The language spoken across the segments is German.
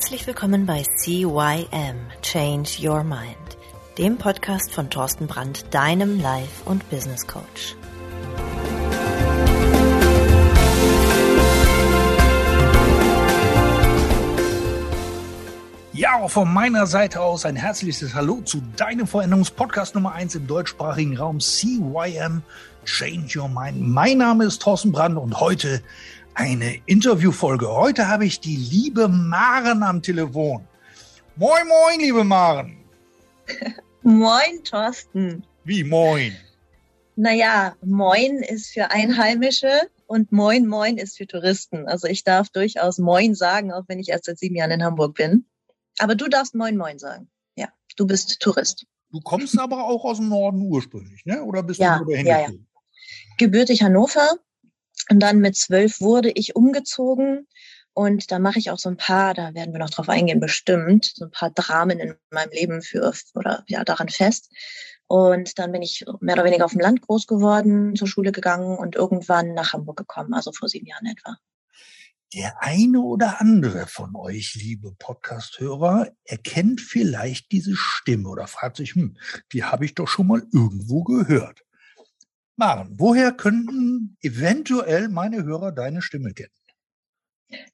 Herzlich willkommen bei CYM Change Your Mind, dem Podcast von Thorsten Brandt, deinem Life- und Business Coach. Ja, auch von meiner Seite aus ein herzliches Hallo zu deinem Veränderungspodcast Nummer 1 im deutschsprachigen Raum CYM Change Your Mind. Mein Name ist Thorsten Brandt und heute eine Interviewfolge. Heute habe ich die liebe Maren am Telefon. Moin, moin, liebe Maren. moin, Thorsten. Wie moin? Naja, moin ist für Einheimische und moin, moin ist für Touristen. Also ich darf durchaus moin sagen, auch wenn ich erst seit sieben Jahren in Hamburg bin. Aber du darfst moin, moin sagen. Ja, du bist Tourist. Du kommst aber auch aus dem Norden ursprünglich, ne? Oder bist ja, du dahin ja, ja. Gebürtig Hannover, und dann mit zwölf wurde ich umgezogen. Und da mache ich auch so ein paar, da werden wir noch drauf eingehen, bestimmt, so ein paar Dramen in meinem Leben für oder ja daran fest. Und dann bin ich mehr oder weniger auf dem Land groß geworden, zur Schule gegangen und irgendwann nach Hamburg gekommen, also vor sieben Jahren etwa. Der eine oder andere von euch, liebe Podcast-Hörer, erkennt vielleicht diese Stimme oder fragt sich, hm, die habe ich doch schon mal irgendwo gehört. Maren, woher könnten eventuell meine Hörer deine Stimme kennen?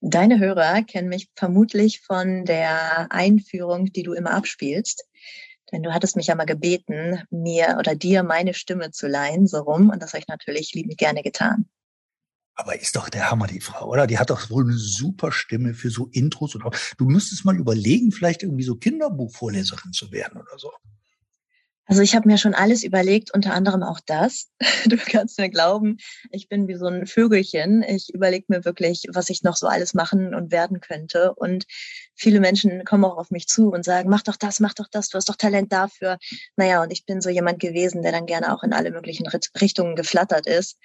Deine Hörer kennen mich vermutlich von der Einführung, die du immer abspielst. Denn du hattest mich ja mal gebeten, mir oder dir meine Stimme zu leihen, so rum. Und das habe ich natürlich liebend gerne getan. Aber ist doch der Hammer, die Frau, oder? Die hat doch wohl eine super Stimme für so Intros. Und auch. Du müsstest mal überlegen, vielleicht irgendwie so Kinderbuchvorleserin zu werden oder so. Also ich habe mir schon alles überlegt, unter anderem auch das. Du kannst mir glauben, ich bin wie so ein Vögelchen. Ich überlege mir wirklich, was ich noch so alles machen und werden könnte. Und viele Menschen kommen auch auf mich zu und sagen, mach doch das, mach doch das, du hast doch Talent dafür. Naja, und ich bin so jemand gewesen, der dann gerne auch in alle möglichen Richtungen geflattert ist,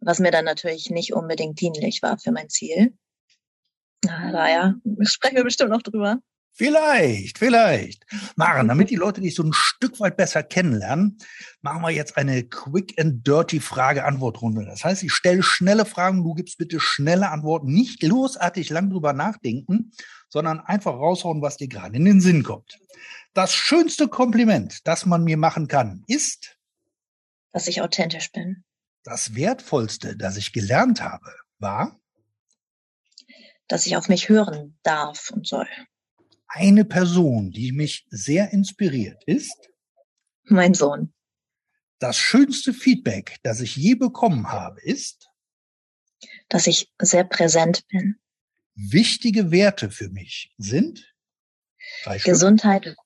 was mir dann natürlich nicht unbedingt dienlich war für mein Ziel. Na, daher sprechen wir bestimmt noch drüber. Vielleicht, vielleicht. Maren, damit die Leute dich so ein Stück weit besser kennenlernen, machen wir jetzt eine Quick and Dirty Frage-Antwort-Runde. Das heißt, ich stelle schnelle Fragen, du gibst bitte schnelle Antworten. Nicht losartig lang drüber nachdenken, sondern einfach raushauen, was dir gerade in den Sinn kommt. Das schönste Kompliment, das man mir machen kann, ist, dass ich authentisch bin. Das wertvollste, das ich gelernt habe, war, dass ich auf mich hören darf und soll eine Person, die mich sehr inspiriert, ist? Mein Sohn. Das schönste Feedback, das ich je bekommen habe, ist? Dass ich sehr präsent bin. Wichtige Werte für mich sind? Gesundheit,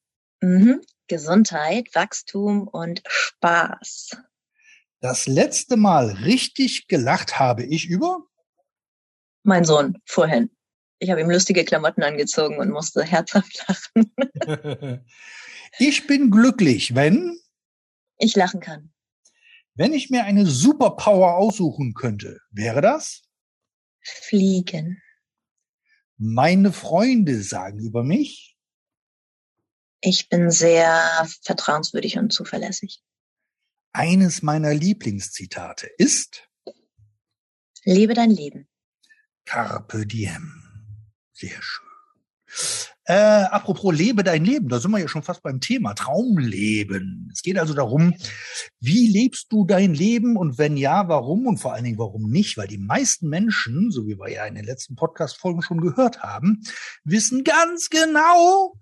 mhm. Gesundheit, Wachstum und Spaß. Das letzte Mal richtig gelacht habe ich über? Mein Sohn, vorhin. Ich habe ihm lustige Klamotten angezogen und musste herzhaft lachen. ich bin glücklich, wenn ich lachen kann. Wenn ich mir eine Superpower aussuchen könnte, wäre das? Fliegen. Meine Freunde sagen über mich. Ich bin sehr vertrauenswürdig und zuverlässig. Eines meiner Lieblingszitate ist Lebe dein Leben. Carpe diem. Sehr schön. Äh, apropos lebe dein Leben, da sind wir ja schon fast beim Thema Traumleben. Es geht also darum, wie lebst du dein Leben und wenn ja, warum und vor allen Dingen warum nicht? Weil die meisten Menschen, so wie wir ja in den letzten Podcast-Folgen schon gehört haben, wissen ganz genau,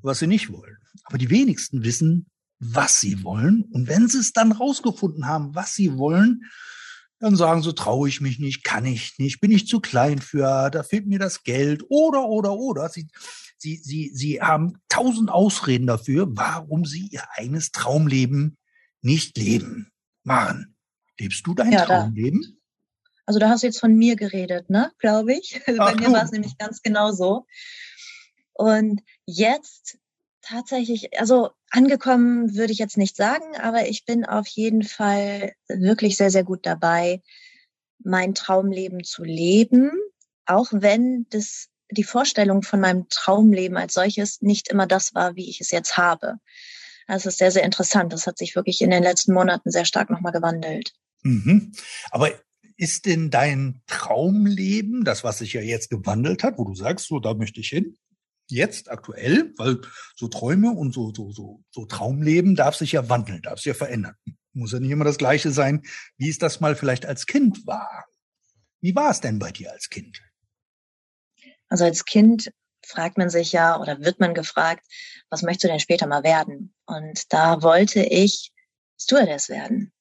was sie nicht wollen. Aber die wenigsten wissen, was sie wollen. Und wenn sie es dann rausgefunden haben, was sie wollen, dann sagen sie, traue ich mich nicht, kann ich nicht, bin ich zu klein für, da fehlt mir das Geld oder, oder, oder. Sie, sie, sie, sie haben tausend Ausreden dafür, warum sie ihr eigenes Traumleben nicht leben. Maren, lebst du dein ja, Traumleben? Da, also da hast du jetzt von mir geredet, ne, glaube ich. Also Ach, bei mir war es nämlich ganz genau so. Und jetzt tatsächlich, also angekommen würde ich jetzt nicht sagen, aber ich bin auf jeden Fall wirklich sehr, sehr gut dabei, mein Traumleben zu leben, auch wenn das die Vorstellung von meinem Traumleben als solches nicht immer das war, wie ich es jetzt habe. Das ist sehr, sehr interessant. Das hat sich wirklich in den letzten Monaten sehr stark nochmal gewandelt. Mhm. Aber ist denn dein Traumleben, das, was sich ja jetzt gewandelt hat, wo du sagst, so, da möchte ich hin, jetzt aktuell, weil so Träume und so, so, so, so Traumleben darf sich ja wandeln, darf sich ja verändern. Muss ja nicht immer das Gleiche sein, wie es das mal vielleicht als Kind war. Wie war es denn bei dir als Kind? Also als Kind fragt man sich ja oder wird man gefragt, was möchtest du denn später mal werden? Und da wollte ich Stewardess werden.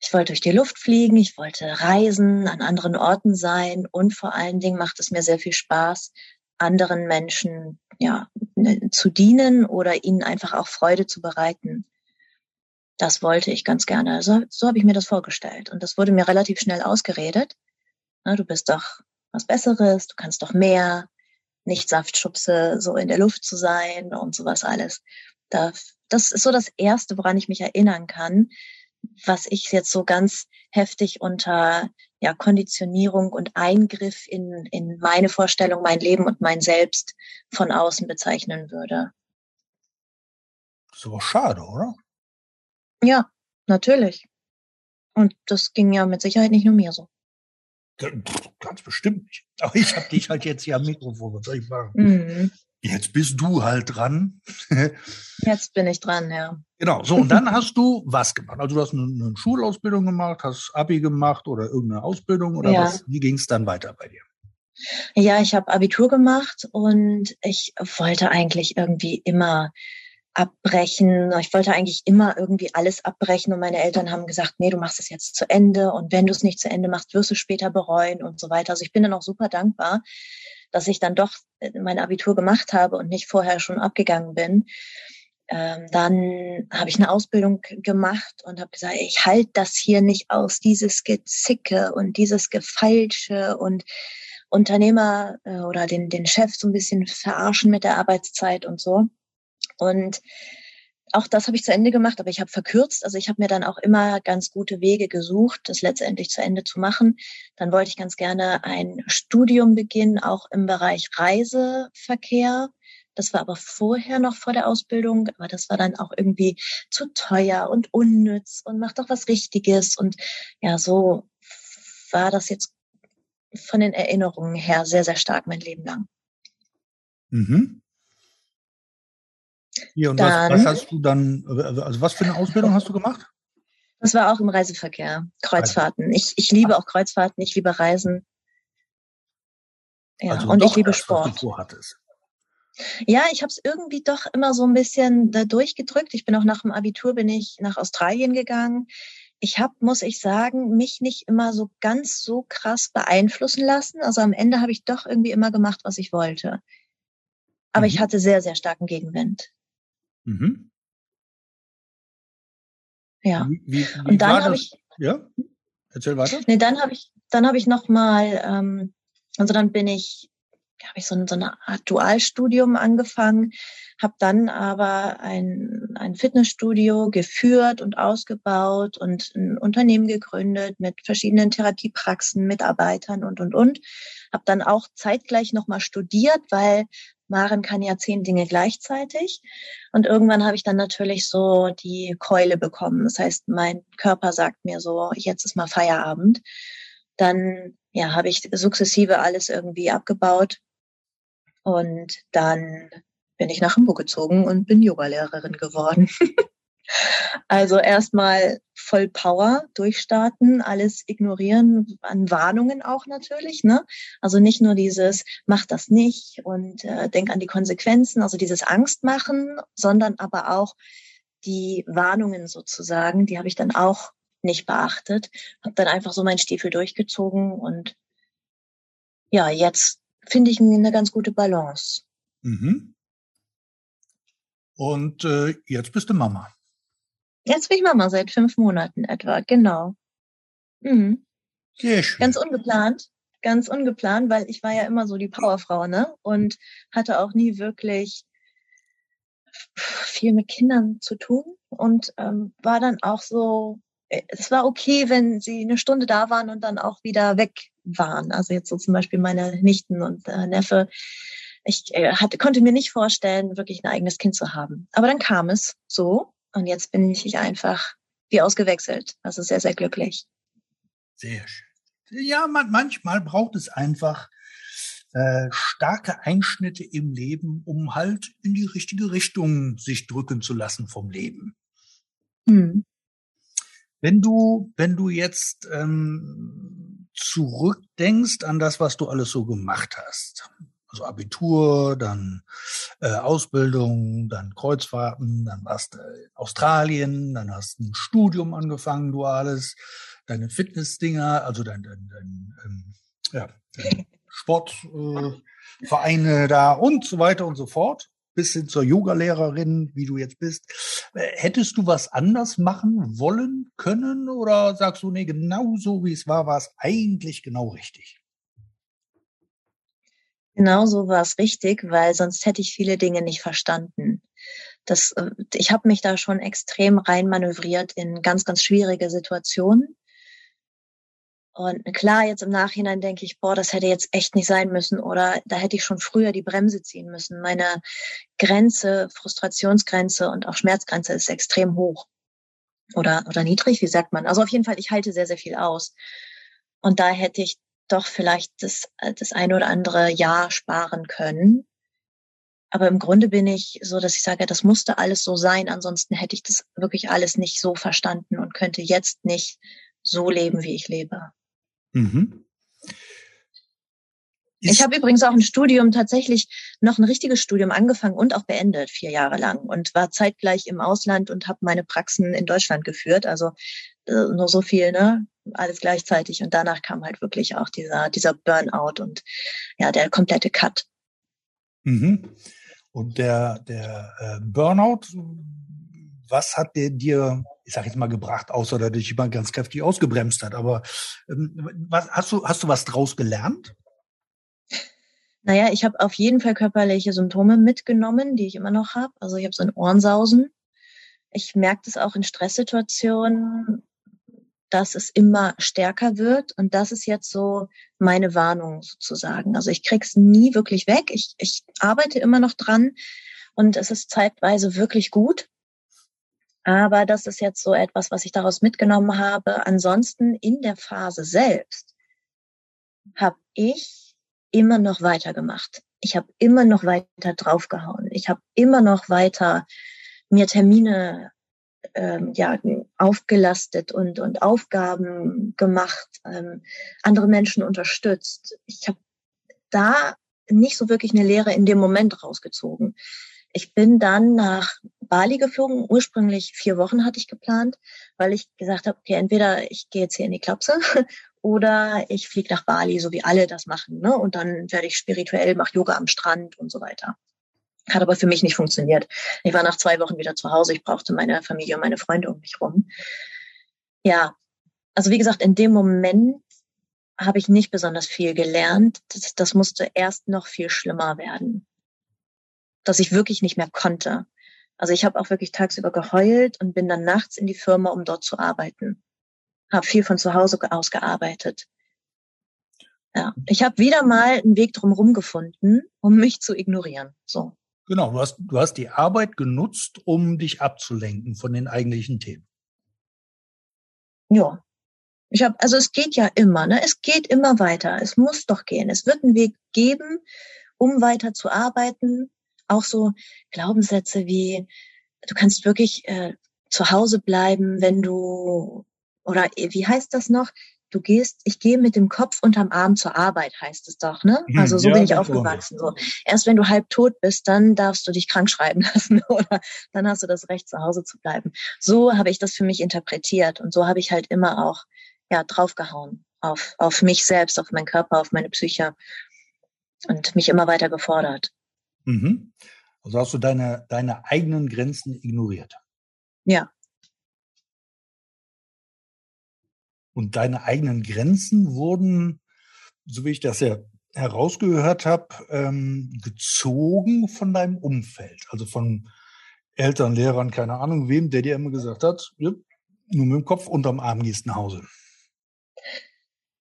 Ich wollte durch die Luft fliegen, ich wollte reisen, an anderen Orten sein und vor allen Dingen macht es mir sehr viel Spaß, anderen Menschen ja, ne, zu dienen oder ihnen einfach auch Freude zu bereiten. Das wollte ich ganz gerne. So, so habe ich mir das vorgestellt. Und das wurde mir relativ schnell ausgeredet. Na, du bist doch was Besseres, du kannst doch mehr, nicht Saftschubse so in der Luft zu sein und sowas alles. Das, das ist so das Erste, woran ich mich erinnern kann, was ich jetzt so ganz heftig unter ja, Konditionierung und Eingriff in, in meine Vorstellung, mein Leben und mein Selbst von außen bezeichnen würde. Das ist aber schade, oder? Ja, natürlich. Und das ging ja mit Sicherheit nicht nur mir so. Ganz bestimmt nicht. Aber ich habe dich halt jetzt hier am Mikrofon, was soll ich machen? Mhm. Jetzt bist du halt dran. Jetzt bin ich dran, ja. Genau, so und dann hast du was gemacht? Also du hast eine, eine Schulausbildung gemacht, hast Abi gemacht oder irgendeine Ausbildung oder ja. was? Wie ging es dann weiter bei dir? Ja, ich habe Abitur gemacht und ich wollte eigentlich irgendwie immer abbrechen. Ich wollte eigentlich immer irgendwie alles abbrechen und meine Eltern haben gesagt, nee, du machst es jetzt zu Ende und wenn du es nicht zu Ende machst, wirst du später bereuen und so weiter. Also ich bin dann auch super dankbar, dass ich dann doch äh, mein Abitur gemacht habe und nicht vorher schon abgegangen bin. Ähm, dann habe ich eine Ausbildung gemacht und habe gesagt, ich halte das hier nicht aus, dieses Gezicke und dieses Gefeilsche und Unternehmer äh, oder den, den Chef so ein bisschen verarschen mit der Arbeitszeit und so. Und auch das habe ich zu Ende gemacht, aber ich habe verkürzt. Also ich habe mir dann auch immer ganz gute Wege gesucht, das letztendlich zu Ende zu machen. Dann wollte ich ganz gerne ein Studium beginnen, auch im Bereich Reiseverkehr. Das war aber vorher noch vor der Ausbildung, aber das war dann auch irgendwie zu teuer und unnütz und macht doch was Richtiges. Und ja, so war das jetzt von den Erinnerungen her sehr, sehr stark mein Leben lang. Mhm. Ja, und dann, was, was hast du dann, also was für eine Ausbildung hast du gemacht? Das war auch im Reiseverkehr, Kreuzfahrten. Ich, ich liebe auch Kreuzfahrten, ich liebe Reisen. Ja, also und ich liebe das, Sport. Ja, ich habe es irgendwie doch immer so ein bisschen da durchgedrückt. Ich bin auch nach dem Abitur bin ich nach Australien gegangen. Ich habe, muss ich sagen, mich nicht immer so ganz so krass beeinflussen lassen. Also am Ende habe ich doch irgendwie immer gemacht, was ich wollte. Aber mhm. ich hatte sehr, sehr starken Gegenwind. Mhm. Ja. Wie, wie, wie und dann habe ich. Ja, erzähl weiter. Nee, dann habe ich, dann habe ich noch mal, ähm, also dann bin ich, habe ich so, so eine Art Dualstudium angefangen, habe dann aber ein, ein Fitnessstudio geführt und ausgebaut und ein Unternehmen gegründet mit verschiedenen Therapiepraxen, Mitarbeitern und und und. Habe dann auch zeitgleich noch mal studiert, weil Maren kann ja zehn Dinge gleichzeitig. Und irgendwann habe ich dann natürlich so die Keule bekommen. Das heißt, mein Körper sagt mir so, jetzt ist mal Feierabend. Dann ja, habe ich sukzessive alles irgendwie abgebaut. Und dann bin ich nach Hamburg gezogen und bin Yogalehrerin geworden. Also erstmal voll Power durchstarten, alles ignorieren, an Warnungen auch natürlich. Ne? Also nicht nur dieses, mach das nicht und äh, denk an die Konsequenzen, also dieses Angst machen, sondern aber auch die Warnungen sozusagen, die habe ich dann auch nicht beachtet, habe dann einfach so meinen Stiefel durchgezogen und ja, jetzt finde ich eine ganz gute Balance. Mhm. Und äh, jetzt bist du Mama. Jetzt bin ich Mama seit fünf Monaten etwa, genau. Mhm. Sehr schön. Ganz ungeplant, ganz ungeplant, weil ich war ja immer so die Powerfrau, ne? Und hatte auch nie wirklich viel mit Kindern zu tun und ähm, war dann auch so, äh, es war okay, wenn sie eine Stunde da waren und dann auch wieder weg waren. Also jetzt so zum Beispiel meine Nichten und äh, Neffe. Ich äh, hatte, konnte mir nicht vorstellen, wirklich ein eigenes Kind zu haben. Aber dann kam es so und jetzt bin ich einfach wie ausgewechselt. Also sehr, sehr glücklich. Sehr schön. Ja, man, manchmal braucht es einfach äh, starke Einschnitte im Leben, um halt in die richtige Richtung sich drücken zu lassen vom Leben. Mhm. Wenn du, wenn du jetzt ähm, zurückdenkst an das, was du alles so gemacht hast, also Abitur, dann äh, Ausbildung, dann Kreuzfahrten, dann warst du in Australien, dann hast du ein Studium angefangen, duales, deine Fitnessdinger, also dein, dein, dein ähm, ja, dein Sportvereine äh, da und so weiter und so fort, bis hin zur Yogalehrerin, wie du jetzt bist. Äh, hättest du was anders machen wollen können oder sagst du, nee, genau so wie es war, war es eigentlich genau richtig? Genau so war es richtig, weil sonst hätte ich viele Dinge nicht verstanden. Das, äh, ich habe mich da schon extrem reinmanövriert in ganz, ganz schwierige Situationen. Und klar, jetzt im Nachhinein denke ich, boah, das hätte jetzt echt nicht sein müssen oder da hätte ich schon früher die Bremse ziehen müssen. Meine Grenze, Frustrationsgrenze und auch Schmerzgrenze ist extrem hoch oder, oder niedrig, wie sagt man? Also auf jeden Fall, ich halte sehr, sehr viel aus. Und da hätte ich doch vielleicht das, das eine oder andere Jahr sparen können. Aber im Grunde bin ich so, dass ich sage, das musste alles so sein. Ansonsten hätte ich das wirklich alles nicht so verstanden und könnte jetzt nicht so leben, wie ich lebe. Mhm. Ich habe übrigens auch ein Studium tatsächlich noch ein richtiges Studium angefangen und auch beendet, vier Jahre lang und war zeitgleich im Ausland und habe meine Praxen in Deutschland geführt. Also äh, nur so viel, ne? Alles gleichzeitig. Und danach kam halt wirklich auch dieser, dieser Burnout und ja, der komplette Cut. Mhm. Und der, der äh, Burnout, was hat der dir ich sage jetzt mal gebracht, außer dass dich jemand ganz kräftig ausgebremst hat. Aber ähm, was, hast du hast du was draus gelernt? Naja, ich habe auf jeden Fall körperliche Symptome mitgenommen, die ich immer noch habe. Also ich habe so ein Ohrensausen. Ich merke das auch in Stresssituationen, dass es immer stärker wird. Und das ist jetzt so meine Warnung sozusagen. Also ich krieg's nie wirklich weg. Ich, ich arbeite immer noch dran und es ist zeitweise wirklich gut. Aber das ist jetzt so etwas, was ich daraus mitgenommen habe. Ansonsten in der Phase selbst habe ich immer noch weitergemacht. Ich habe immer noch weiter draufgehauen. Ich habe immer noch weiter mir Termine ähm, ja, aufgelastet und, und Aufgaben gemacht, ähm, andere Menschen unterstützt. Ich habe da nicht so wirklich eine Lehre in dem Moment rausgezogen. Ich bin dann nach Bali geflogen. Ursprünglich vier Wochen hatte ich geplant, weil ich gesagt habe, okay, entweder ich gehe jetzt hier in die Klapse oder ich fliege nach Bali, so wie alle das machen. Ne? Und dann werde ich spirituell, mache Yoga am Strand und so weiter. Hat aber für mich nicht funktioniert. Ich war nach zwei Wochen wieder zu Hause. Ich brauchte meine Familie und meine Freunde um mich rum. Ja, also wie gesagt, in dem Moment habe ich nicht besonders viel gelernt. Das, das musste erst noch viel schlimmer werden dass ich wirklich nicht mehr konnte. Also ich habe auch wirklich tagsüber geheult und bin dann nachts in die Firma, um dort zu arbeiten. Habe viel von zu Hause aus gearbeitet. Ja, ich habe wieder mal einen Weg drumherum gefunden, um mich zu ignorieren. So. Genau, du hast, du hast die Arbeit genutzt, um dich abzulenken von den eigentlichen Themen. Ja. Ich habe, also es geht ja immer, ne? Es geht immer weiter. Es muss doch gehen. Es wird einen Weg geben, um weiter zu arbeiten, auch so Glaubenssätze wie, du kannst wirklich äh, zu Hause bleiben, wenn du, oder wie heißt das noch? Du gehst, ich gehe mit dem Kopf unterm Arm zur Arbeit, heißt es doch, ne? Hm, also so ja, bin ich aufgewachsen. So. Erst wenn du halb tot bist, dann darfst du dich krank schreiben lassen oder dann hast du das Recht, zu Hause zu bleiben. So habe ich das für mich interpretiert und so habe ich halt immer auch ja draufgehauen auf, auf mich selbst, auf meinen Körper, auf meine Psyche und mich immer weiter gefordert. Mhm. Also hast du deine, deine eigenen Grenzen ignoriert. Ja. Und deine eigenen Grenzen wurden, so wie ich das ja herausgehört habe, ähm, gezogen von deinem Umfeld. Also von Eltern, Lehrern, keine Ahnung wem, der dir immer gesagt hat, ja, nur mit dem Kopf unterm Arm gehst nach Hause.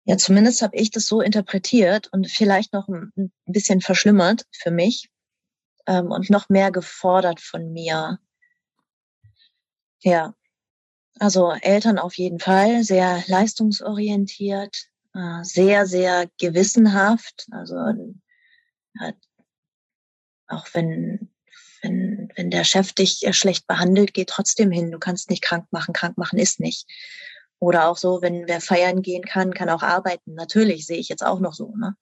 Ja, zumindest habe ich das so interpretiert und vielleicht noch ein bisschen verschlimmert für mich ähm, und noch mehr gefordert von mir. Ja, also Eltern auf jeden Fall, sehr leistungsorientiert, äh, sehr, sehr gewissenhaft. Also auch wenn, wenn, wenn der Chef dich schlecht behandelt, geh trotzdem hin. Du kannst nicht krank machen. Krank machen ist nicht. Oder auch so, wenn wer feiern gehen kann, kann auch arbeiten. Natürlich sehe ich jetzt auch noch so, ne?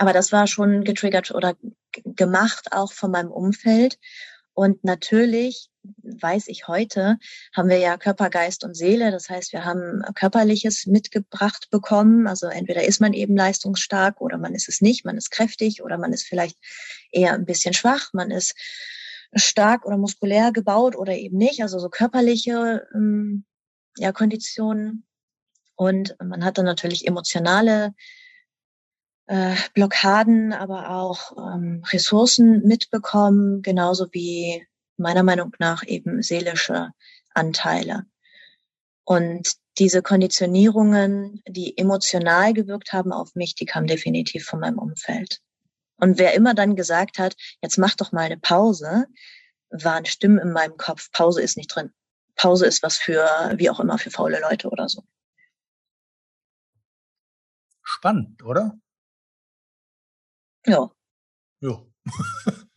Aber das war schon getriggert oder gemacht auch von meinem Umfeld. Und natürlich weiß ich heute, haben wir ja Körper, Geist und Seele. Das heißt, wir haben Körperliches mitgebracht bekommen. Also entweder ist man eben leistungsstark oder man ist es nicht. Man ist kräftig oder man ist vielleicht eher ein bisschen schwach. Man ist stark oder muskulär gebaut oder eben nicht. Also so körperliche ähm, ja, Konditionen. Und man hat dann natürlich emotionale äh, Blockaden, aber auch ähm, Ressourcen mitbekommen, genauso wie meiner Meinung nach eben seelische Anteile. Und diese Konditionierungen, die emotional gewirkt haben auf mich, die kamen definitiv von meinem Umfeld. Und wer immer dann gesagt hat, jetzt mach doch mal eine Pause, waren Stimmen in meinem Kopf, Pause ist nicht drin. Pause ist was für, wie auch immer, für faule Leute oder so. Spannend, oder? Ja. Ja.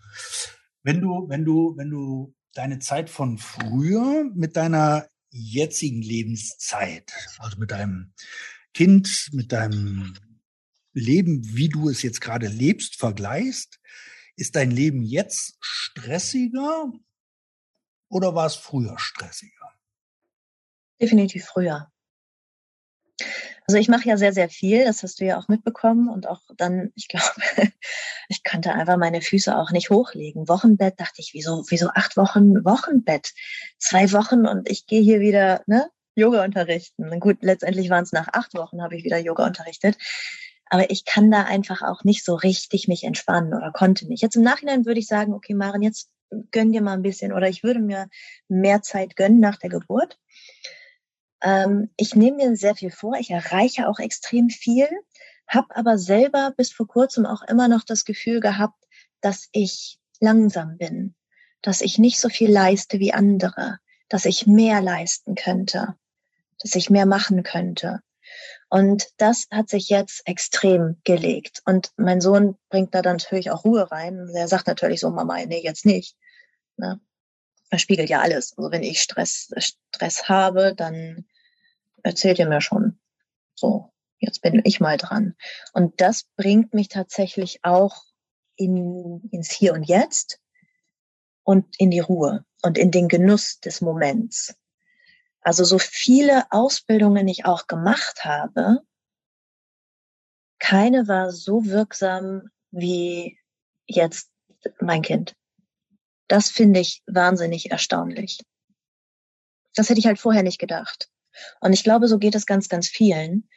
wenn du, wenn du, wenn du deine Zeit von früher mit deiner jetzigen Lebenszeit, also mit deinem Kind, mit deinem Leben, wie du es jetzt gerade lebst, vergleichst, ist dein Leben jetzt stressiger oder war es früher stressiger? Definitiv früher. Also ich mache ja sehr, sehr viel, das hast du ja auch mitbekommen und auch dann, ich glaube, ich konnte einfach meine Füße auch nicht hochlegen. Wochenbett dachte ich, wieso, wieso acht Wochen Wochenbett? Zwei Wochen und ich gehe hier wieder, ne, Yoga unterrichten. Gut, letztendlich waren es nach acht Wochen, habe ich wieder Yoga unterrichtet. Aber ich kann da einfach auch nicht so richtig mich entspannen oder konnte nicht. Jetzt im Nachhinein würde ich sagen, okay, Maren, jetzt gönn dir mal ein bisschen oder ich würde mir mehr Zeit gönnen nach der Geburt. Ähm, ich nehme mir sehr viel vor, ich erreiche auch extrem viel, habe aber selber bis vor kurzem auch immer noch das Gefühl gehabt, dass ich langsam bin, dass ich nicht so viel leiste wie andere, dass ich mehr leisten könnte, dass ich mehr machen könnte. Und das hat sich jetzt extrem gelegt. Und mein Sohn bringt da dann natürlich auch Ruhe rein. Er sagt natürlich so, Mama, nee, jetzt nicht. Ne? Er spiegelt ja alles. Also wenn ich Stress, Stress habe, dann erzählt er mir schon, so, jetzt bin ich mal dran. Und das bringt mich tatsächlich auch in, ins Hier und Jetzt und in die Ruhe und in den Genuss des Moments. Also so viele Ausbildungen ich auch gemacht habe, keine war so wirksam wie jetzt mein Kind. Das finde ich wahnsinnig erstaunlich. Das hätte ich halt vorher nicht gedacht. Und ich glaube, so geht es ganz, ganz vielen,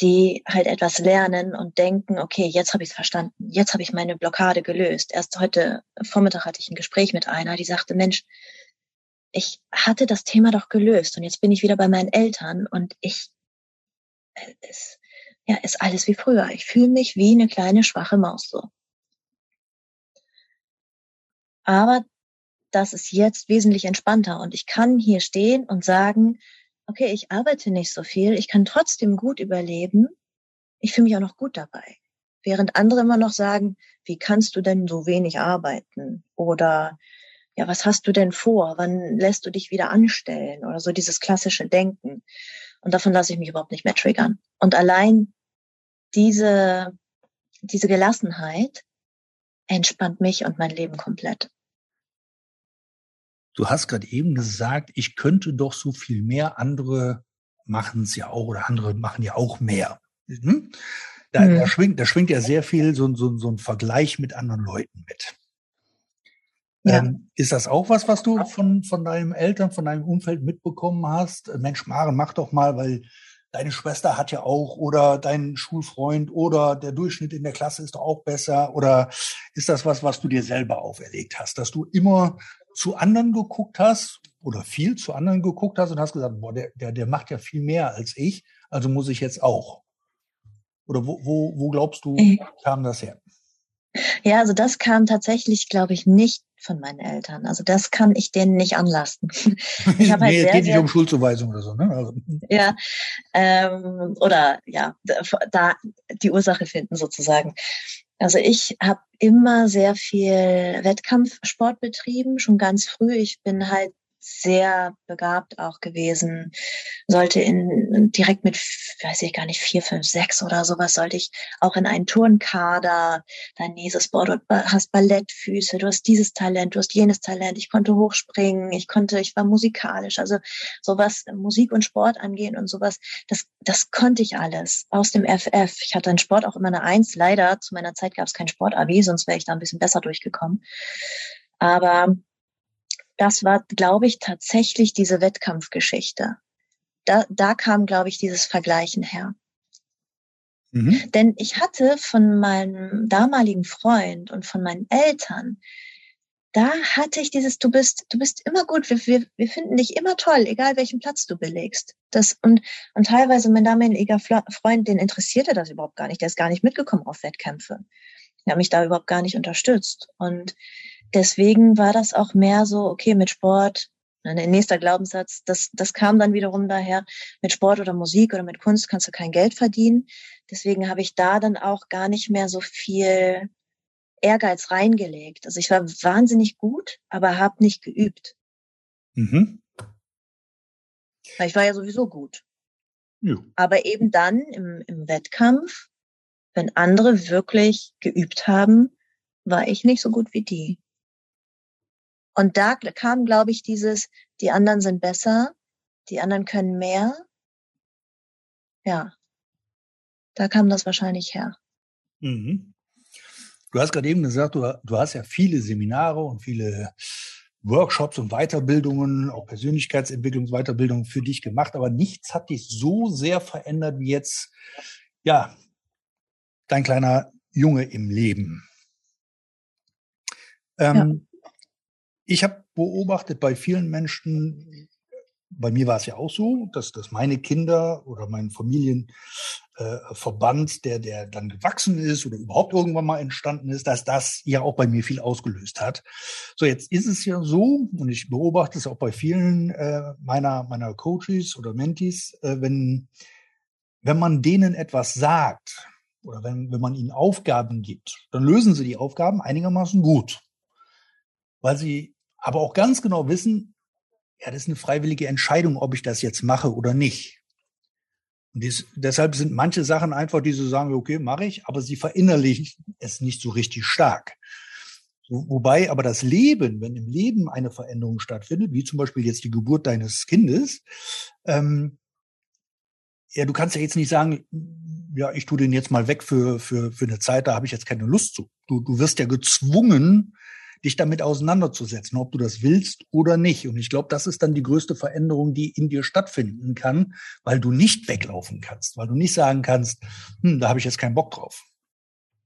die halt etwas lernen und denken, okay, jetzt habe ich es verstanden, jetzt habe ich meine Blockade gelöst. Erst heute Vormittag hatte ich ein Gespräch mit einer, die sagte, Mensch, ich hatte das Thema doch gelöst und jetzt bin ich wieder bei meinen Eltern und ich, es, ja, ist alles wie früher. Ich fühle mich wie eine kleine schwache Maus so. Aber das ist jetzt wesentlich entspannter und ich kann hier stehen und sagen, okay, ich arbeite nicht so viel, ich kann trotzdem gut überleben, ich fühle mich auch noch gut dabei. Während andere immer noch sagen, wie kannst du denn so wenig arbeiten? Oder ja, was hast du denn vor? Wann lässt du dich wieder anstellen? Oder so dieses klassische Denken. Und davon lasse ich mich überhaupt nicht mehr triggern. Und allein diese, diese Gelassenheit entspannt mich und mein Leben komplett. Du hast gerade eben gesagt, ich könnte doch so viel mehr. Andere machen es ja auch oder andere machen ja auch mehr. Hm? Da, mhm. da, schwingt, da schwingt ja sehr viel so, so, so ein Vergleich mit anderen Leuten mit. Ja. Ähm, ist das auch was, was du von, von deinen Eltern, von deinem Umfeld mitbekommen hast? Mensch, Maren, mach doch mal, weil deine Schwester hat ja auch oder dein Schulfreund oder der Durchschnitt in der Klasse ist doch auch besser oder ist das was, was du dir selber auferlegt hast, dass du immer zu anderen geguckt hast oder viel zu anderen geguckt hast und hast gesagt, boah, der, der, der macht ja viel mehr als ich, also muss ich jetzt auch. Oder wo, wo, wo glaubst du, kam das her? Ja, also das kam tatsächlich, glaube ich, nicht von meinen Eltern. Also das kann ich denen nicht anlasten. Ich habe halt nee, sehr, es geht nicht um Schuldzuweisung oder so, ne? Also. Ja, ähm, oder ja, da die Ursache finden sozusagen. Also ich habe immer sehr viel Wettkampfsport betrieben, schon ganz früh. Ich bin halt sehr begabt auch gewesen, sollte in direkt mit, weiß ich gar nicht, vier, fünf, sechs oder sowas, sollte ich auch in einen Turnkader, dein nächstes Board, du hast Ballettfüße, du hast dieses Talent, du hast jenes Talent, ich konnte hochspringen, ich konnte, ich war musikalisch, also sowas Musik und Sport angehen und sowas, das, das konnte ich alles aus dem FF. Ich hatte in Sport auch immer eine Eins, leider, zu meiner Zeit gab es kein Sport-Abi, sonst wäre ich da ein bisschen besser durchgekommen. Aber das war, glaube ich, tatsächlich diese Wettkampfgeschichte. Da, da kam, glaube ich, dieses Vergleichen her. Mhm. Denn ich hatte von meinem damaligen Freund und von meinen Eltern, da hatte ich dieses, du bist, du bist immer gut, wir, wir, wir finden dich immer toll, egal welchen Platz du belegst. Das, und, und teilweise mein damaliger Freund, den interessierte das überhaupt gar nicht, der ist gar nicht mitgekommen auf Wettkämpfe. Der hat mich da überhaupt gar nicht unterstützt. Und deswegen war das auch mehr so, okay, mit Sport, ein nächster Glaubenssatz, das, das kam dann wiederum daher, mit Sport oder Musik oder mit Kunst kannst du kein Geld verdienen. Deswegen habe ich da dann auch gar nicht mehr so viel Ehrgeiz reingelegt. Also ich war wahnsinnig gut, aber habe nicht geübt. Mhm. Weil ich war ja sowieso gut. Ja. Aber eben dann im, im Wettkampf, wenn andere wirklich geübt haben, war ich nicht so gut wie die. Und da kam, glaube ich, dieses, die anderen sind besser, die anderen können mehr. Ja, da kam das wahrscheinlich her. Mhm. Du hast gerade eben gesagt, du, du hast ja viele Seminare und viele Workshops und Weiterbildungen, auch Persönlichkeitsentwicklungsweiterbildungen für dich gemacht, aber nichts hat dich so sehr verändert wie jetzt, ja, dein kleiner Junge im Leben. Ähm, ich habe beobachtet bei vielen Menschen, bei mir war es ja auch so, dass, dass meine Kinder oder mein Familienverband, äh, der, der dann gewachsen ist oder überhaupt irgendwann mal entstanden ist, dass das ja auch bei mir viel ausgelöst hat. So, jetzt ist es ja so, und ich beobachte es auch bei vielen äh, meiner, meiner Coaches oder Mentees, äh, wenn, wenn man denen etwas sagt oder wenn, wenn man ihnen Aufgaben gibt, dann lösen sie die Aufgaben einigermaßen gut. Weil sie aber auch ganz genau wissen, ja, das ist eine freiwillige Entscheidung, ob ich das jetzt mache oder nicht. Und dies, deshalb sind manche Sachen einfach, die so sagen, okay, mache ich, aber sie verinnerlichen es nicht so richtig stark. So, wobei aber das Leben, wenn im Leben eine Veränderung stattfindet, wie zum Beispiel jetzt die Geburt deines Kindes, ähm, ja, du kannst ja jetzt nicht sagen, ja, ich tue den jetzt mal weg für, für, für eine Zeit, da habe ich jetzt keine Lust zu. Du, du wirst ja gezwungen, dich damit auseinanderzusetzen, ob du das willst oder nicht. Und ich glaube, das ist dann die größte Veränderung, die in dir stattfinden kann, weil du nicht weglaufen kannst, weil du nicht sagen kannst, hm, da habe ich jetzt keinen Bock drauf.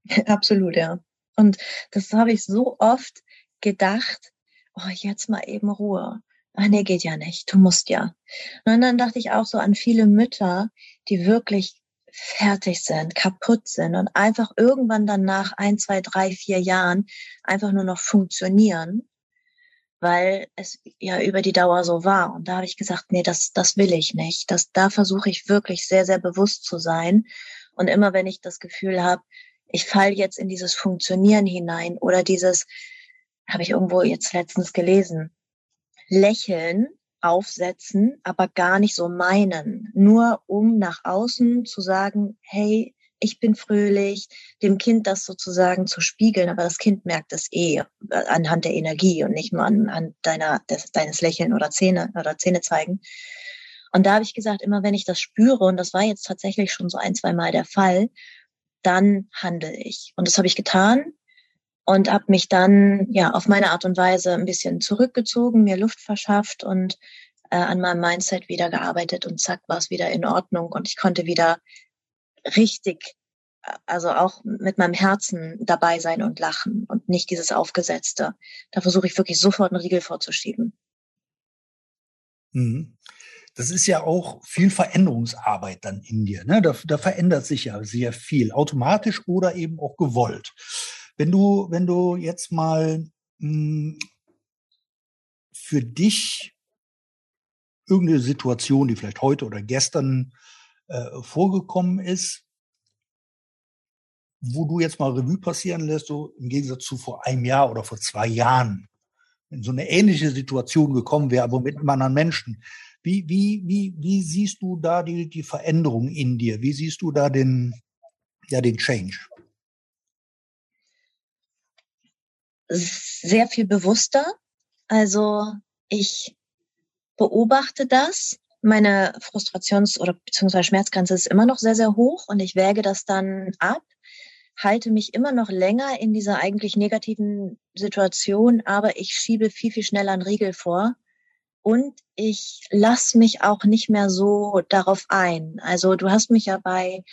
Absolut, ja. Und das habe ich so oft gedacht, oh, jetzt mal eben Ruhe. Ach nee, geht ja nicht. Du musst ja. Und dann dachte ich auch so an viele Mütter, die wirklich fertig sind, kaputt sind und einfach irgendwann dann nach ein, zwei, drei, vier Jahren einfach nur noch funktionieren, weil es ja über die Dauer so war. Und da habe ich gesagt, nee, das, das will ich nicht. Das, da versuche ich wirklich sehr, sehr bewusst zu sein. Und immer wenn ich das Gefühl habe, ich falle jetzt in dieses Funktionieren hinein oder dieses, habe ich irgendwo jetzt letztens gelesen, Lächeln aufsetzen, aber gar nicht so meinen. Nur um nach außen zu sagen, hey, ich bin fröhlich, dem Kind das sozusagen zu spiegeln, aber das Kind merkt es eh anhand der Energie und nicht nur anhand deiner, des, deines Lächeln oder Zähne oder Zähne zeigen. Und da habe ich gesagt, immer wenn ich das spüre, und das war jetzt tatsächlich schon so ein, zwei Mal der Fall, dann handle ich. Und das habe ich getan und habe mich dann ja auf meine Art und Weise ein bisschen zurückgezogen, mir Luft verschafft und äh, an meinem Mindset wieder gearbeitet und zack war es wieder in Ordnung und ich konnte wieder richtig, also auch mit meinem Herzen dabei sein und lachen und nicht dieses Aufgesetzte. Da versuche ich wirklich sofort einen Riegel vorzuschieben. Mhm. Das ist ja auch viel Veränderungsarbeit dann in dir. Ne? Da, da verändert sich ja sehr viel, automatisch oder eben auch gewollt. Wenn du, wenn du jetzt mal mh, hm, für dich irgendeine Situation, die vielleicht heute oder gestern äh, vorgekommen ist, wo du jetzt mal Revue passieren lässt, so im Gegensatz zu vor einem Jahr oder vor zwei Jahren, in so eine ähnliche Situation gekommen wäre, aber mit einem anderen Menschen. Wie, wie, wie, wie siehst du da die, die Veränderung in dir? Wie siehst du da den, ja, den Change? Sehr viel bewusster. Also ich beobachte das. Meine Frustrations- oder beziehungsweise Schmerzgrenze ist immer noch sehr, sehr hoch und ich wäge das dann ab halte mich immer noch länger in dieser eigentlich negativen Situation, aber ich schiebe viel, viel schneller einen Riegel vor. Und ich lasse mich auch nicht mehr so darauf ein. Also du hast mich ja bei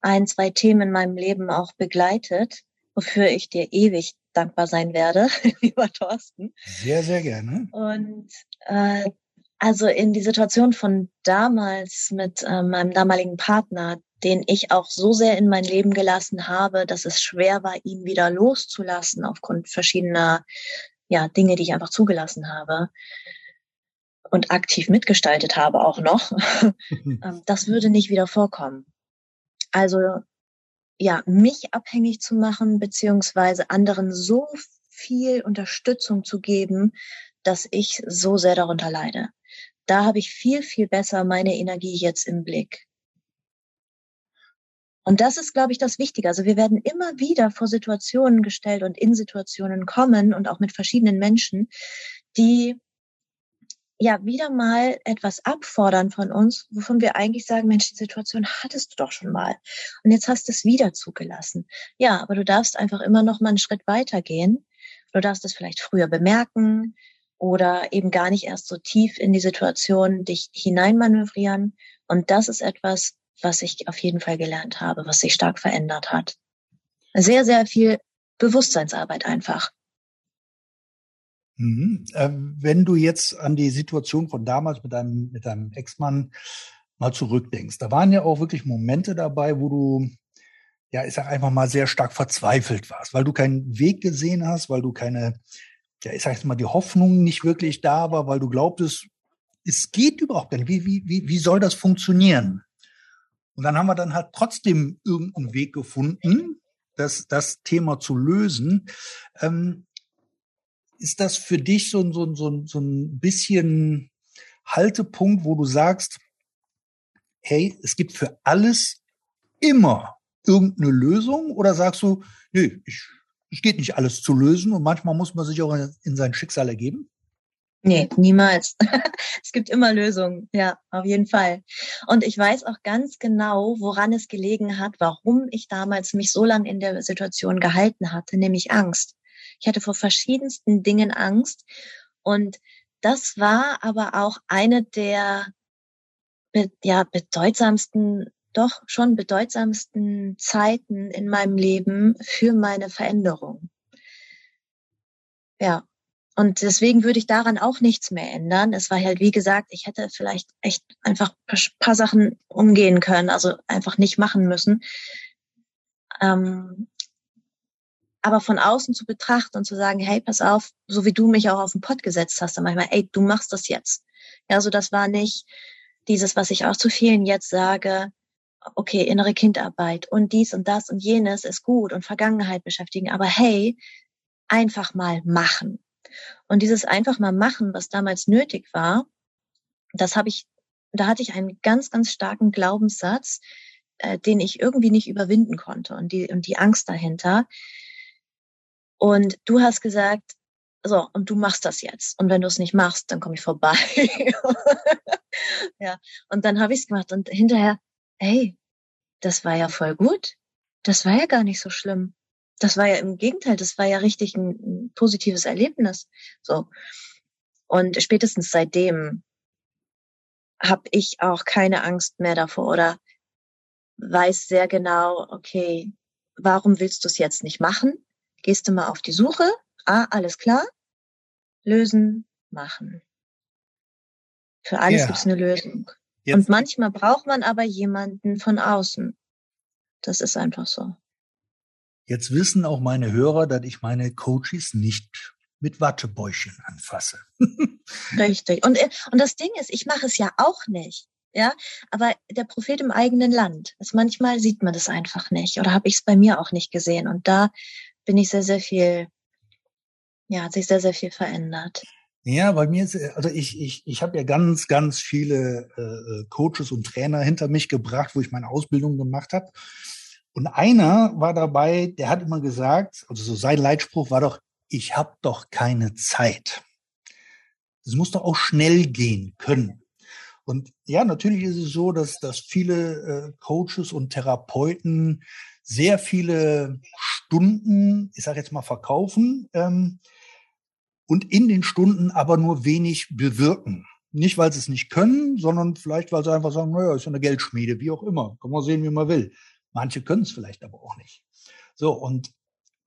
ein, zwei Themen in meinem Leben auch begleitet, wofür ich dir ewig dankbar sein werde, lieber Thorsten. Sehr, sehr gerne. Und äh, also in die Situation von damals mit äh, meinem damaligen Partner, den ich auch so sehr in mein Leben gelassen habe, dass es schwer war, ihn wieder loszulassen aufgrund verschiedener ja, Dinge, die ich einfach zugelassen habe und aktiv mitgestaltet habe auch noch. Ähm, das würde nicht wieder vorkommen. Also ja, mich abhängig zu machen, beziehungsweise anderen so viel Unterstützung zu geben, dass ich so sehr darunter leide. Da habe ich viel, viel besser meine Energie jetzt im Blick. Und das ist, glaube ich, das Wichtige. Also wir werden immer wieder vor Situationen gestellt und in Situationen kommen und auch mit verschiedenen Menschen, die ja wieder mal etwas abfordern von uns, wovon wir eigentlich sagen, Mensch, die Situation hattest du doch schon mal. Und jetzt hast du es wieder zugelassen. Ja, aber du darfst einfach immer noch mal einen Schritt weitergehen. Du darfst es vielleicht früher bemerken oder eben gar nicht erst so tief in die Situation dich hineinmanövrieren. Und das ist etwas, was ich auf jeden Fall gelernt habe, was sich stark verändert hat. Sehr, sehr viel Bewusstseinsarbeit einfach. Mhm. Ähm, wenn du jetzt an die Situation von damals mit deinem, mit deinem Ex-Mann mal zurückdenkst, da waren ja auch wirklich Momente dabei, wo du, ja, ich sag einfach mal sehr stark verzweifelt warst, weil du keinen Weg gesehen hast, weil du keine, ja, ich sag jetzt mal, die Hoffnung nicht wirklich da war, weil du glaubtest, es geht überhaupt nicht. Wie, wie, wie, wie soll das funktionieren? Und dann haben wir dann halt trotzdem irgendeinen Weg gefunden, das, das Thema zu lösen. Ähm, ist das für dich so, so, so, so ein bisschen Haltepunkt, wo du sagst, hey, es gibt für alles immer irgendeine Lösung? Oder sagst du, nö, ich, es geht nicht alles zu lösen und manchmal muss man sich auch in sein Schicksal ergeben? Nee, niemals. es gibt immer Lösungen, ja, auf jeden Fall. Und ich weiß auch ganz genau, woran es gelegen hat, warum ich damals mich so lange in der Situation gehalten hatte, nämlich Angst. Ich hatte vor verschiedensten Dingen Angst und das war aber auch eine der ja, bedeutsamsten, doch schon bedeutsamsten Zeiten in meinem Leben für meine Veränderung. Ja, und deswegen würde ich daran auch nichts mehr ändern. Es war halt, wie gesagt, ich hätte vielleicht echt einfach ein paar Sachen umgehen können, also einfach nicht machen müssen. Ähm, aber von außen zu betrachten und zu sagen, hey, pass auf, so wie du mich auch auf den Pott gesetzt hast, dann manchmal, ey, du machst das jetzt. Ja, also das war nicht dieses, was ich auch zu vielen jetzt sage, okay, innere Kindarbeit und dies und das und jenes ist gut und Vergangenheit beschäftigen, aber hey, einfach mal machen. Und dieses einfach mal machen, was damals nötig war, das habe ich, da hatte ich einen ganz, ganz starken Glaubenssatz, äh, den ich irgendwie nicht überwinden konnte und die, und die Angst dahinter. Und du hast gesagt, so, und du machst das jetzt. Und wenn du es nicht machst, dann komme ich vorbei. ja, und dann habe ich es gemacht und hinterher, hey, das war ja voll gut. Das war ja gar nicht so schlimm. Das war ja im Gegenteil, das war ja richtig ein, ein positives Erlebnis. So. Und spätestens seitdem habe ich auch keine Angst mehr davor oder weiß sehr genau, okay, warum willst du es jetzt nicht machen? Gehst du mal auf die Suche? Ah, alles klar. Lösen, machen. Für alles ja. gibt es eine Lösung. Jetzt. Und manchmal braucht man aber jemanden von außen. Das ist einfach so. Jetzt wissen auch meine Hörer, dass ich meine Coaches nicht mit Wattebäuschen anfasse. Richtig. Und, äh, und das Ding ist, ich mache es ja auch nicht. ja, aber der Prophet im eigenen Land. Also manchmal sieht man das einfach nicht oder habe ich es bei mir auch nicht gesehen. Und da bin ich sehr, sehr viel, ja, hat sich sehr, sehr viel verändert. Ja, bei mir ist, also ich, ich, ich habe ja ganz, ganz viele äh, Coaches und Trainer hinter mich gebracht, wo ich meine Ausbildung gemacht habe. Und einer war dabei, der hat immer gesagt, also so sein Leitspruch war doch, ich habe doch keine Zeit. Das muss doch auch schnell gehen können. Und ja, natürlich ist es so, dass, dass viele äh, Coaches und Therapeuten sehr viele Stunden, ich sage jetzt mal, verkaufen ähm, und in den Stunden aber nur wenig bewirken. Nicht, weil sie es nicht können, sondern vielleicht, weil sie einfach sagen, naja, ist ja eine Geldschmiede, wie auch immer. Kann man sehen, wie man will. Manche können es vielleicht aber auch nicht. So, und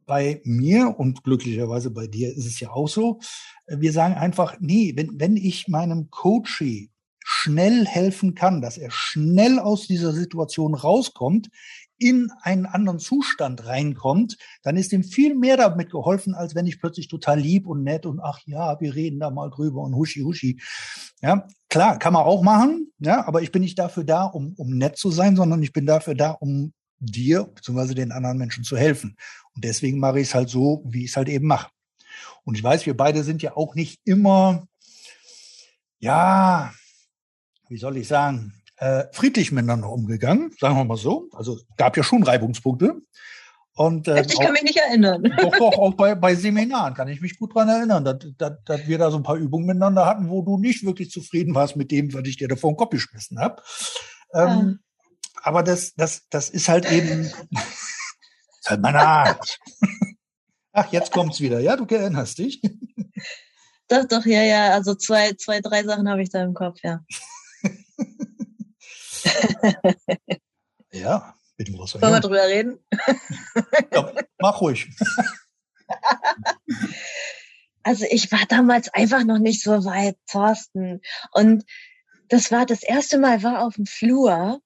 bei mir und glücklicherweise bei dir ist es ja auch so. Wir sagen einfach, nee, wenn, wenn ich meinem Coachee schnell helfen kann, dass er schnell aus dieser Situation rauskommt, in einen anderen Zustand reinkommt, dann ist ihm viel mehr damit geholfen, als wenn ich plötzlich total lieb und nett und ach ja, wir reden da mal drüber und huschi huschi. Ja, klar, kann man auch machen, ja, aber ich bin nicht dafür da, um, um nett zu sein, sondern ich bin dafür da, um dir bzw. den anderen Menschen zu helfen. Und deswegen mache ich es halt so, wie ich es halt eben mache. Und ich weiß, wir beide sind ja auch nicht immer, ja, wie soll ich sagen, äh, friedlich miteinander umgegangen, sagen wir mal so. Also gab ja schon Reibungspunkte. Und, äh, ich kann auch, mich nicht erinnern. Doch, doch, auch bei, bei Seminaren kann ich mich gut dran erinnern, dass, dass, dass wir da so ein paar Übungen miteinander hatten, wo du nicht wirklich zufrieden warst mit dem, was ich dir da vor den Kopf geschmissen habe. Ähm, ja. Aber das, das, das ist halt eben ist halt meine Art. Ach, jetzt kommt's wieder. Ja, du erinnerst dich. Doch, doch, ja, ja. Also zwei, zwei, drei Sachen habe ich da im Kopf, ja. ja, bitte was Wollen wir drüber reden? ja, mach ruhig. Also ich war damals einfach noch nicht so weit, Thorsten. Und das war das erste Mal, war auf dem Flur.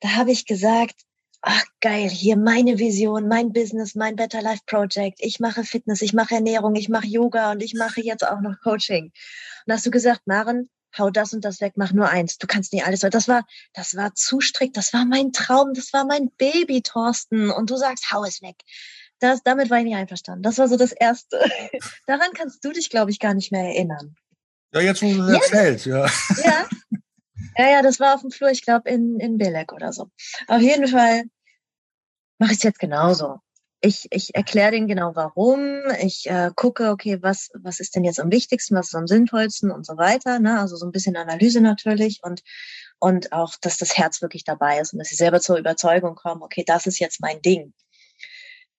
Da habe ich gesagt, ach geil, hier meine Vision, mein Business, mein Better Life Project. Ich mache Fitness, ich mache Ernährung, ich mache Yoga und ich mache jetzt auch noch Coaching. Und hast du gesagt, Maren, hau das und das weg, mach nur eins. Du kannst nicht alles. Das war, das war zu strikt. Das war mein Traum. Das war mein Baby, Thorsten. Und du sagst, hau es weg. Das, damit war ich nicht einverstanden. Das war so das Erste. Daran kannst du dich, glaube ich, gar nicht mehr erinnern. Ja, jetzt, wo du das erzählst, ja. Ja. Ja, ja, das war auf dem Flur, ich glaube, in, in Belek oder so. Auf jeden Fall mache ich es jetzt genauso ich, ich erkläre denen genau warum. Ich äh, gucke, okay, was, was ist denn jetzt am wichtigsten, was ist am sinnvollsten und so weiter. Ne? Also so ein bisschen Analyse natürlich und, und auch, dass das Herz wirklich dabei ist und dass sie selber zur Überzeugung kommen, okay, das ist jetzt mein Ding.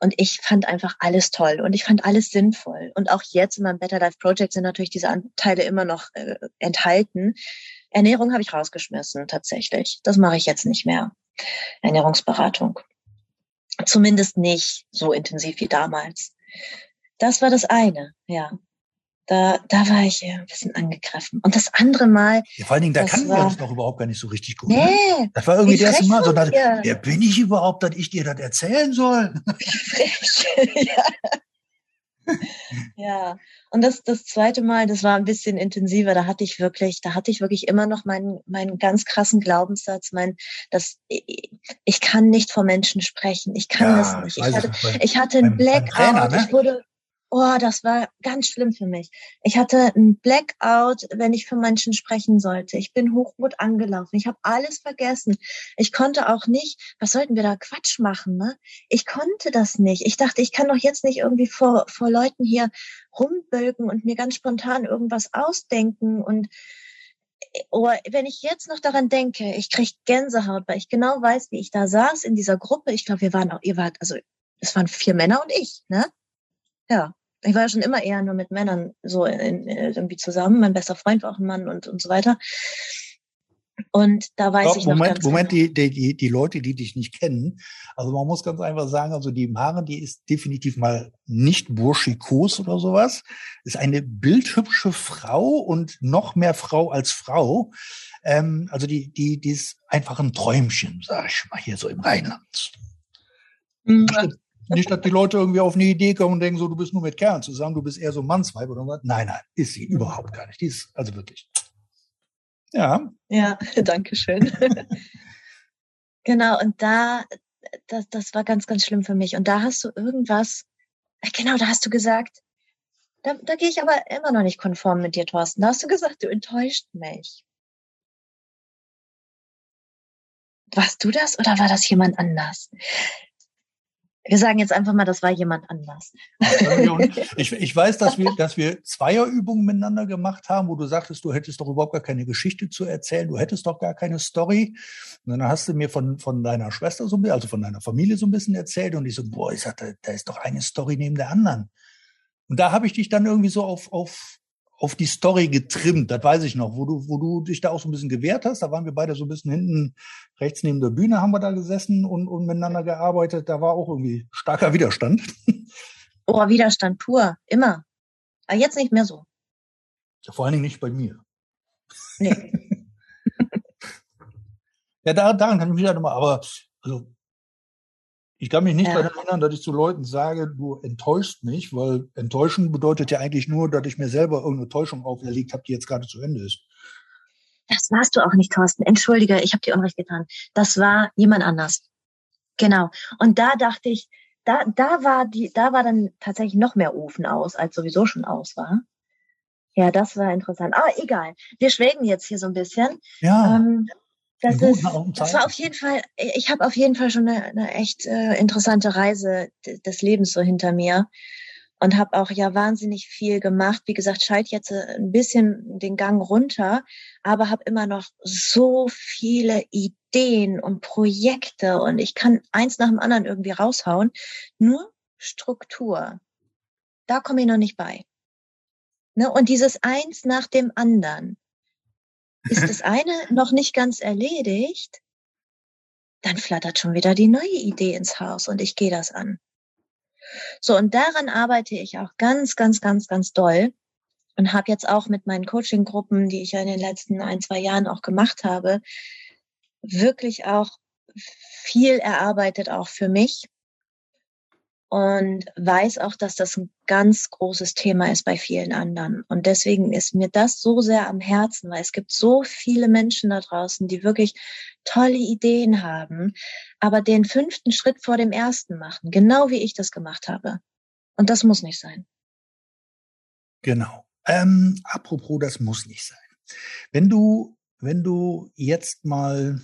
Und ich fand einfach alles toll und ich fand alles sinnvoll. Und auch jetzt in meinem Better Life Project sind natürlich diese Anteile immer noch äh, enthalten. Ernährung habe ich rausgeschmissen, tatsächlich. Das mache ich jetzt nicht mehr. Ernährungsberatung. Zumindest nicht so intensiv wie damals. Das war das eine, ja. Da, da war ich ein bisschen angegriffen. Und das andere Mal. Ja, vor allen Dingen, da kannten wir uns noch überhaupt gar nicht so richtig gut. Ne? Nee. Ne? Das war irgendwie das erste Mal so, dass, wer bin ich überhaupt, dass ich dir das erzählen soll? ja. ja, und das, das zweite Mal, das war ein bisschen intensiver. Da hatte ich wirklich, da hatte ich wirklich immer noch meinen, meinen ganz krassen Glaubenssatz, mein, dass ich kann nicht vor Menschen sprechen. Ich kann ja, das nicht. Ich hatte, ich hatte einen Blackout. Trainer, ne? Ich wurde, Oh, das war ganz schlimm für mich. Ich hatte ein Blackout, wenn ich für Menschen sprechen sollte. Ich bin hochmut angelaufen. Ich habe alles vergessen. Ich konnte auch nicht, was sollten wir da Quatsch machen, ne? Ich konnte das nicht. Ich dachte, ich kann doch jetzt nicht irgendwie vor, vor Leuten hier rumbölken und mir ganz spontan irgendwas ausdenken und oh, wenn ich jetzt noch daran denke, ich krieg Gänsehaut, weil ich genau weiß, wie ich da saß in dieser Gruppe. Ich glaube, wir waren auch, ihr wart, also es waren vier Männer und ich, ne? Ja ich war ja schon immer eher nur mit Männern so in, in, irgendwie zusammen. Mein bester Freund war auch ein Mann und, und so weiter. Und da weiß Doch, ich noch Moment, ganz Moment, genau. die, die, die Leute, die dich nicht kennen. Also man muss ganz einfach sagen, also die Maren, die ist definitiv mal nicht burschikos oder sowas. Ist eine bildhübsche Frau und noch mehr Frau als Frau. Ähm, also die, die, die ist einfach ein Träumchen, sag ich mal, hier so im Rheinland. Mhm. Nicht, dass die Leute irgendwie auf eine Idee kommen und denken, so, du bist nur mit Kerlen zusammen, du bist eher so Mannsweib oder was. Nein, nein, ist sie überhaupt gar nicht. Die ist also wirklich Ja. Ja, danke schön. genau, und da, das, das war ganz, ganz schlimm für mich. Und da hast du irgendwas, genau, da hast du gesagt, da, da gehe ich aber immer noch nicht konform mit dir, Thorsten. Da hast du gesagt, du enttäuscht mich. Warst du das oder war das jemand anders? Wir sagen jetzt einfach mal, das war jemand anders. Ich, ich weiß, dass wir, dass wir Zweierübungen miteinander gemacht haben, wo du sagtest, du hättest doch überhaupt gar keine Geschichte zu erzählen, du hättest doch gar keine Story. Und dann hast du mir von, von deiner Schwester so ein bisschen, also von deiner Familie so ein bisschen erzählt und ich so, boah, ich sagte, da ist doch eine Story neben der anderen. Und da habe ich dich dann irgendwie so auf, auf auf die Story getrimmt, das weiß ich noch, wo du, wo du dich da auch so ein bisschen gewehrt hast. Da waren wir beide so ein bisschen hinten rechts neben der Bühne, haben wir da gesessen und, und miteinander gearbeitet. Da war auch irgendwie starker Widerstand. Oh, Widerstand pur, immer. Aber jetzt nicht mehr so. Ja, vor allen Dingen nicht bei mir. Nee. ja, daran, daran kann ich mich ja nochmal, aber also ich kann mich nicht ja. daran erinnern, dass ich zu Leuten sage, du enttäuschst mich, weil enttäuschen bedeutet ja eigentlich nur, dass ich mir selber irgendeine Täuschung auferlegt habe, die jetzt gerade zu Ende ist. Das warst du auch nicht, Thorsten. Entschuldige, ich habe dir Unrecht getan. Das war jemand anders. Genau. Und da dachte ich, da, da war die, da war dann tatsächlich noch mehr Ofen aus, als sowieso schon aus war. Ja, das war interessant. Aber egal. Wir schwelgen jetzt hier so ein bisschen. Ja. Ähm, das, ist, das war auf jeden Fall, ich habe auf jeden Fall schon eine, eine echt äh, interessante Reise des Lebens so hinter mir und habe auch ja wahnsinnig viel gemacht. Wie gesagt, schalt jetzt äh, ein bisschen den Gang runter, aber habe immer noch so viele Ideen und Projekte und ich kann eins nach dem anderen irgendwie raushauen. Nur Struktur, da komme ich noch nicht bei. Ne? Und dieses eins nach dem anderen ist das eine noch nicht ganz erledigt, dann flattert schon wieder die neue Idee ins Haus und ich gehe das an. So, und daran arbeite ich auch ganz, ganz, ganz, ganz doll und habe jetzt auch mit meinen Coaching-Gruppen, die ich ja in den letzten ein, zwei Jahren auch gemacht habe, wirklich auch viel erarbeitet, auch für mich, und weiß auch, dass das ein ganz großes Thema ist bei vielen anderen. Und deswegen ist mir das so sehr am Herzen, weil es gibt so viele Menschen da draußen, die wirklich tolle Ideen haben, aber den fünften Schritt vor dem ersten machen, genau wie ich das gemacht habe. Und das muss nicht sein. Genau. Ähm, apropos, das muss nicht sein. Wenn du, wenn du jetzt mal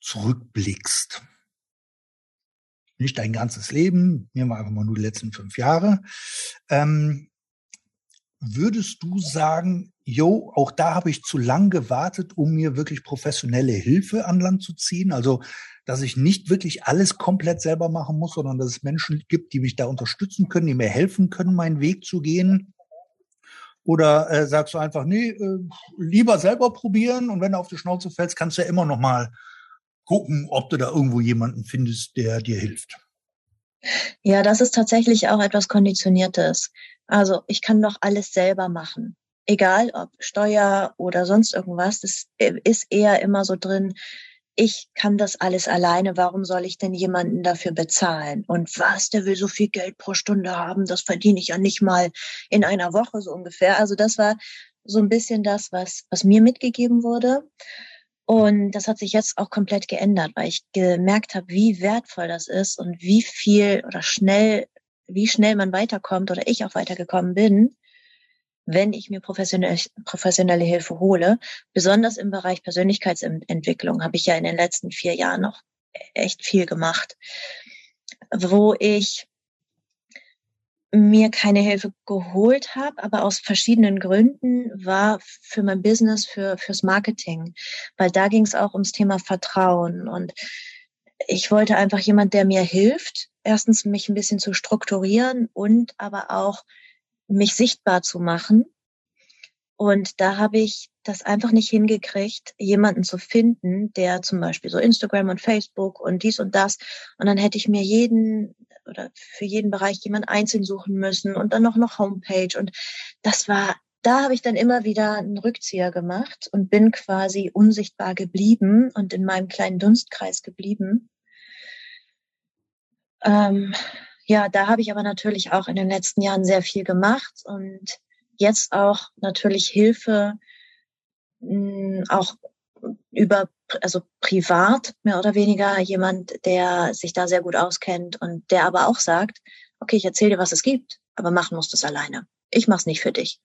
zurückblickst, nicht dein ganzes Leben, nehmen wir einfach mal nur die letzten fünf Jahre. Ähm, würdest du sagen, jo, auch da habe ich zu lang gewartet, um mir wirklich professionelle Hilfe an Land zu ziehen? Also, dass ich nicht wirklich alles komplett selber machen muss, sondern dass es Menschen gibt, die mich da unterstützen können, die mir helfen können, meinen Weg zu gehen? Oder äh, sagst du einfach, nee, äh, lieber selber probieren und wenn du auf die Schnauze fällst, kannst du ja immer noch mal gucken, ob du da irgendwo jemanden findest, der dir hilft. Ja, das ist tatsächlich auch etwas Konditioniertes. Also ich kann doch alles selber machen. Egal ob Steuer oder sonst irgendwas, das ist eher immer so drin, ich kann das alles alleine, warum soll ich denn jemanden dafür bezahlen? Und was, der will so viel Geld pro Stunde haben, das verdiene ich ja nicht mal in einer Woche so ungefähr. Also das war so ein bisschen das, was, was mir mitgegeben wurde. Und das hat sich jetzt auch komplett geändert, weil ich gemerkt habe, wie wertvoll das ist und wie viel oder schnell, wie schnell man weiterkommt oder ich auch weitergekommen bin, wenn ich mir professionelle, professionelle Hilfe hole. Besonders im Bereich Persönlichkeitsentwicklung habe ich ja in den letzten vier Jahren noch echt viel gemacht, wo ich mir keine Hilfe geholt habe, aber aus verschiedenen Gründen war für mein Business, für fürs Marketing, weil da ging es auch ums Thema Vertrauen und ich wollte einfach jemand, der mir hilft, erstens mich ein bisschen zu strukturieren und aber auch mich sichtbar zu machen. Und da habe ich das einfach nicht hingekriegt, jemanden zu finden, der zum Beispiel so Instagram und Facebook und dies und das. Und dann hätte ich mir jeden oder für jeden Bereich jemand einzeln suchen müssen und dann noch noch Homepage und das war da habe ich dann immer wieder einen Rückzieher gemacht und bin quasi unsichtbar geblieben und in meinem kleinen Dunstkreis geblieben. Ähm, ja, da habe ich aber natürlich auch in den letzten Jahren sehr viel gemacht und jetzt auch natürlich Hilfe auch über, also privat mehr oder weniger jemand, der sich da sehr gut auskennt und der aber auch sagt, okay, ich erzähle dir, was es gibt, aber machen musst du es alleine. Ich mach's nicht für dich.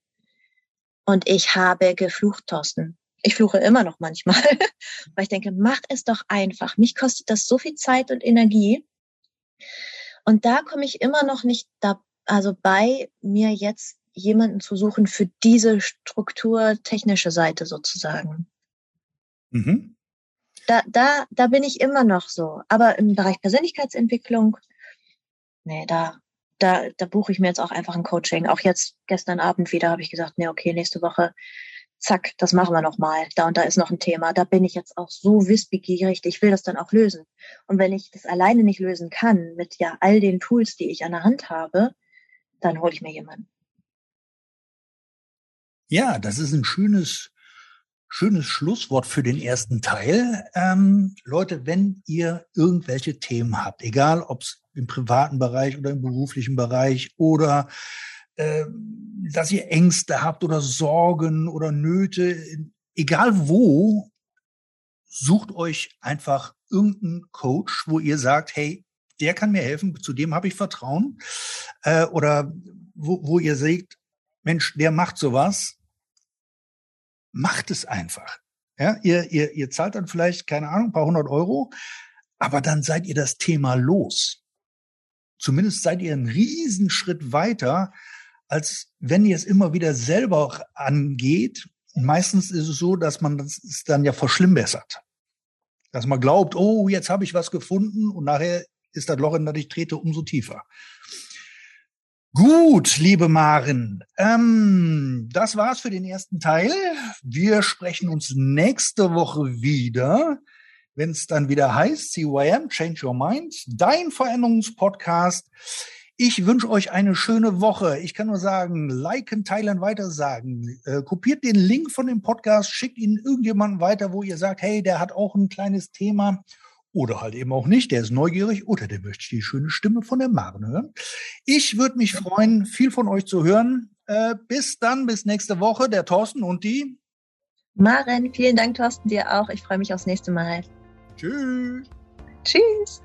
Und ich habe geflucht, Thorsten. Ich fluche immer noch manchmal, weil ich denke, mach es doch einfach. Mich kostet das so viel Zeit und Energie. Und da komme ich immer noch nicht da, also bei mir jetzt jemanden zu suchen für diese strukturtechnische Seite sozusagen. Mhm. Da, da, da bin ich immer noch so. Aber im Bereich Persönlichkeitsentwicklung, nee, da, da, da buche ich mir jetzt auch einfach ein Coaching. Auch jetzt gestern Abend wieder habe ich gesagt, nee, okay, nächste Woche, zack, das machen wir nochmal. Da und da ist noch ein Thema. Da bin ich jetzt auch so wissbegierig, ich will das dann auch lösen. Und wenn ich das alleine nicht lösen kann, mit ja all den Tools, die ich an der Hand habe, dann hole ich mir jemanden. Ja, das ist ein schönes, schönes Schlusswort für den ersten Teil. Ähm, Leute, wenn ihr irgendwelche Themen habt, egal ob es im privaten Bereich oder im beruflichen Bereich oder äh, dass ihr Ängste habt oder Sorgen oder Nöte, egal wo, sucht euch einfach irgendeinen Coach, wo ihr sagt, hey, der kann mir helfen, zu dem habe ich Vertrauen. Äh, oder wo, wo ihr seht, Mensch, der macht sowas, macht es einfach. Ja, ihr, ihr, ihr zahlt dann vielleicht, keine Ahnung, ein paar hundert Euro, aber dann seid ihr das Thema los. Zumindest seid ihr einen Riesenschritt weiter, als wenn ihr es immer wieder selber angeht. Und meistens ist es so, dass man das dann ja verschlimmbessert. Dass man glaubt, oh, jetzt habe ich was gefunden und nachher ist das Loch, in das ich trete, umso tiefer. Gut, liebe Maren, ähm, das war's für den ersten Teil. Wir sprechen uns nächste Woche wieder, wenn es dann wieder heißt CYM, Change Your Mind, dein Veränderungspodcast. Ich wünsche euch eine schöne Woche. Ich kann nur sagen, liken, teilen, weitersagen. Äh, kopiert den Link von dem Podcast, schickt ihn irgendjemandem weiter, wo ihr sagt, hey, der hat auch ein kleines Thema oder halt eben auch nicht, der ist neugierig oder der möchte die schöne Stimme von der Maren hören. Ich würde mich freuen, viel von euch zu hören. Äh, bis dann, bis nächste Woche, der Thorsten und die Maren. Vielen Dank, Thorsten, dir auch. Ich freue mich aufs nächste Mal. Tschüss. Tschüss.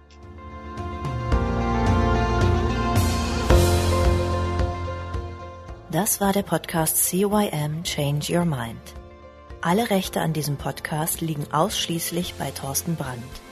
Das war der Podcast CYM Change Your Mind. Alle Rechte an diesem Podcast liegen ausschließlich bei Thorsten Brandt.